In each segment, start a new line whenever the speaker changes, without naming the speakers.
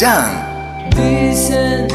Jan.
Dicen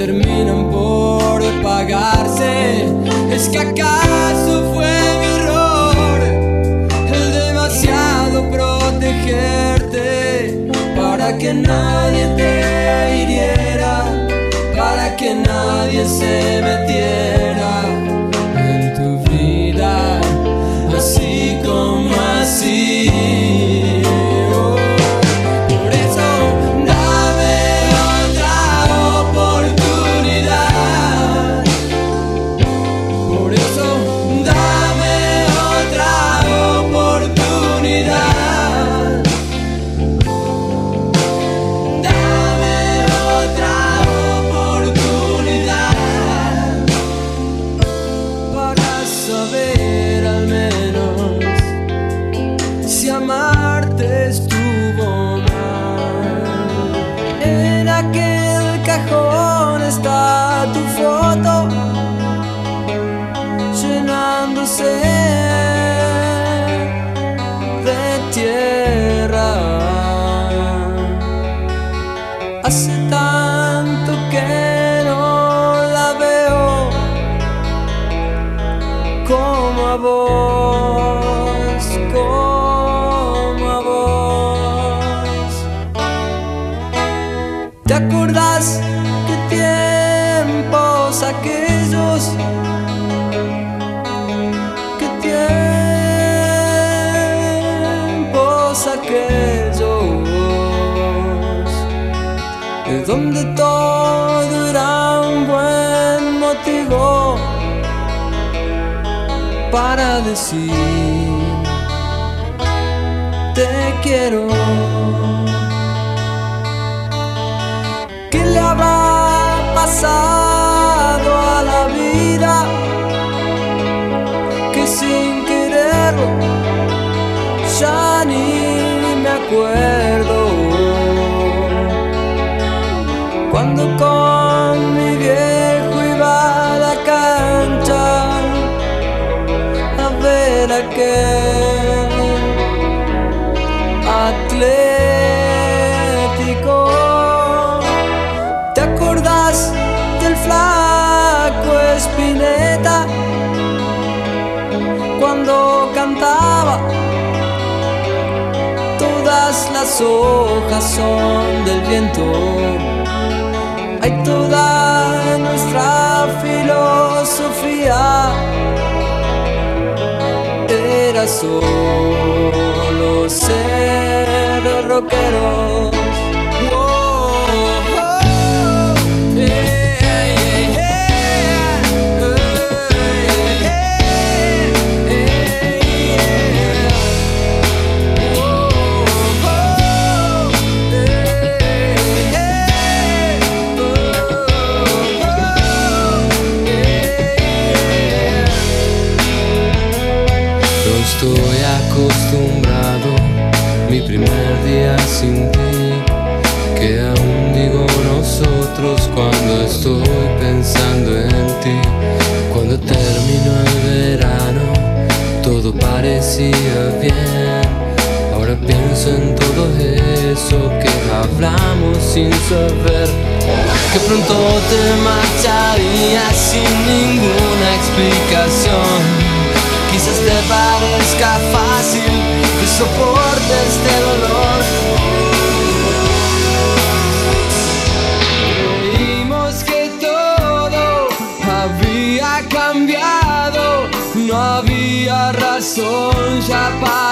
terminan por pagarse. Es que acaso fue mi error el demasiado protegerte para que nadie te hiriera, para que nadie se metiera a vos, como a vos. ¿Te acordás qué tiempos aquellos? ¿Qué tiempos aquellos? Es donde para decir te quiero. ¿Qué le habrá pasado a la vida? Que sin quererlo ya ni me acuerdo. Cuando con Espineta cuando cantaba? Todas las hojas son del viento. Hay toda nuestra filosofía era solo ser rockeros.
Nosotros cuando estoy pensando en ti. Cuando terminó el verano, todo parecía bien. Ahora pienso en todo eso que hablamos sin saber que pronto te marcharías sin ninguna explicación. Quizás te parezca fácil que soportes este dolor.
goodbye.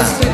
Yeah.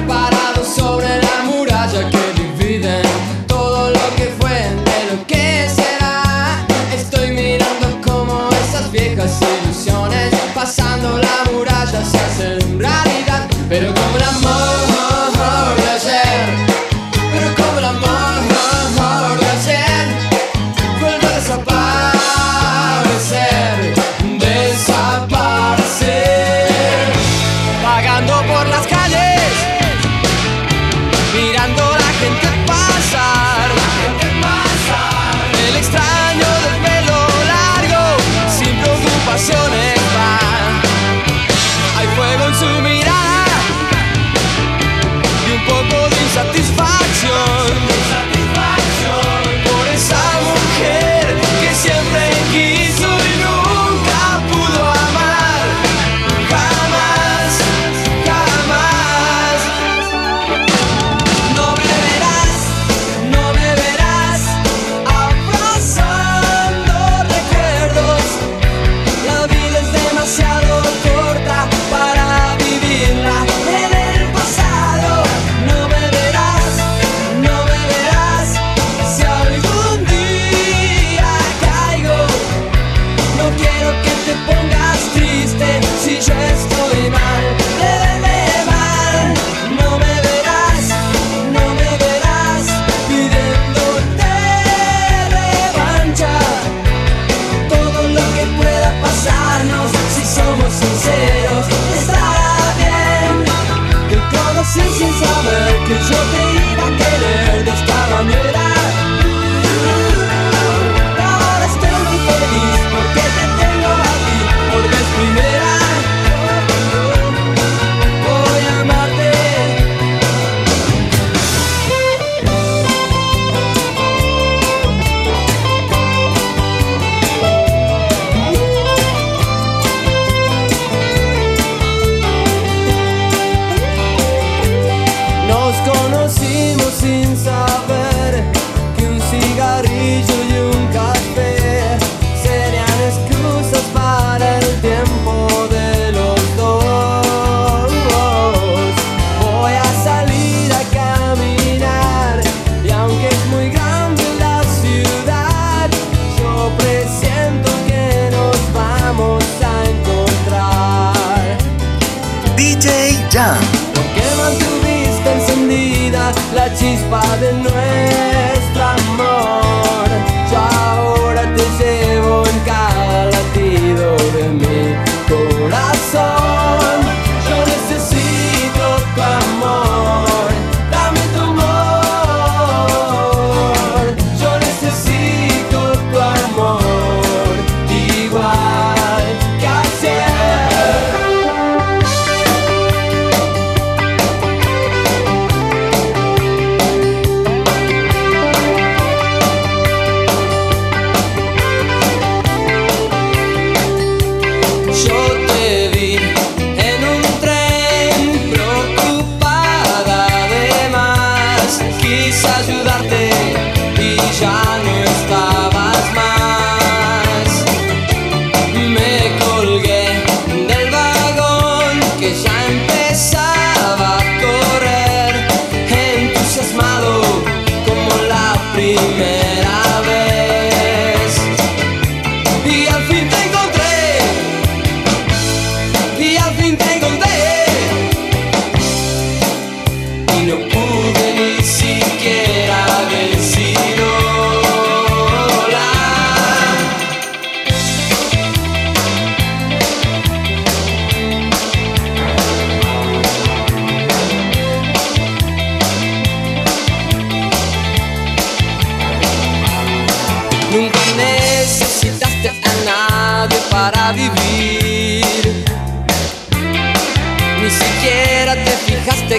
by the night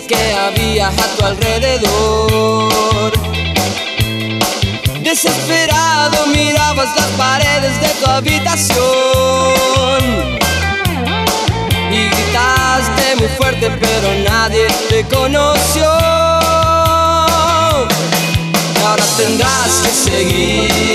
que había a tu alrededor. Desesperado mirabas las paredes de tu habitación y gritaste muy fuerte pero nadie te conoció. ahora tendrás que seguir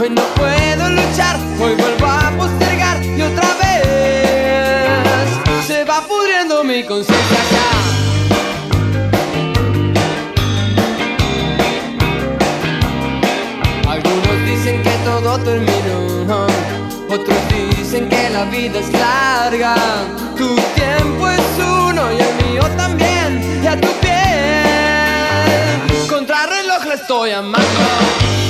Hoy no puedo luchar, hoy vuelvo a postergar y otra vez se va pudriendo mi conciencia. Algunos dicen que todo terminó, otros dicen que la vida es larga. Tu tiempo es uno y el mío también, y a tu piel le estoy amando.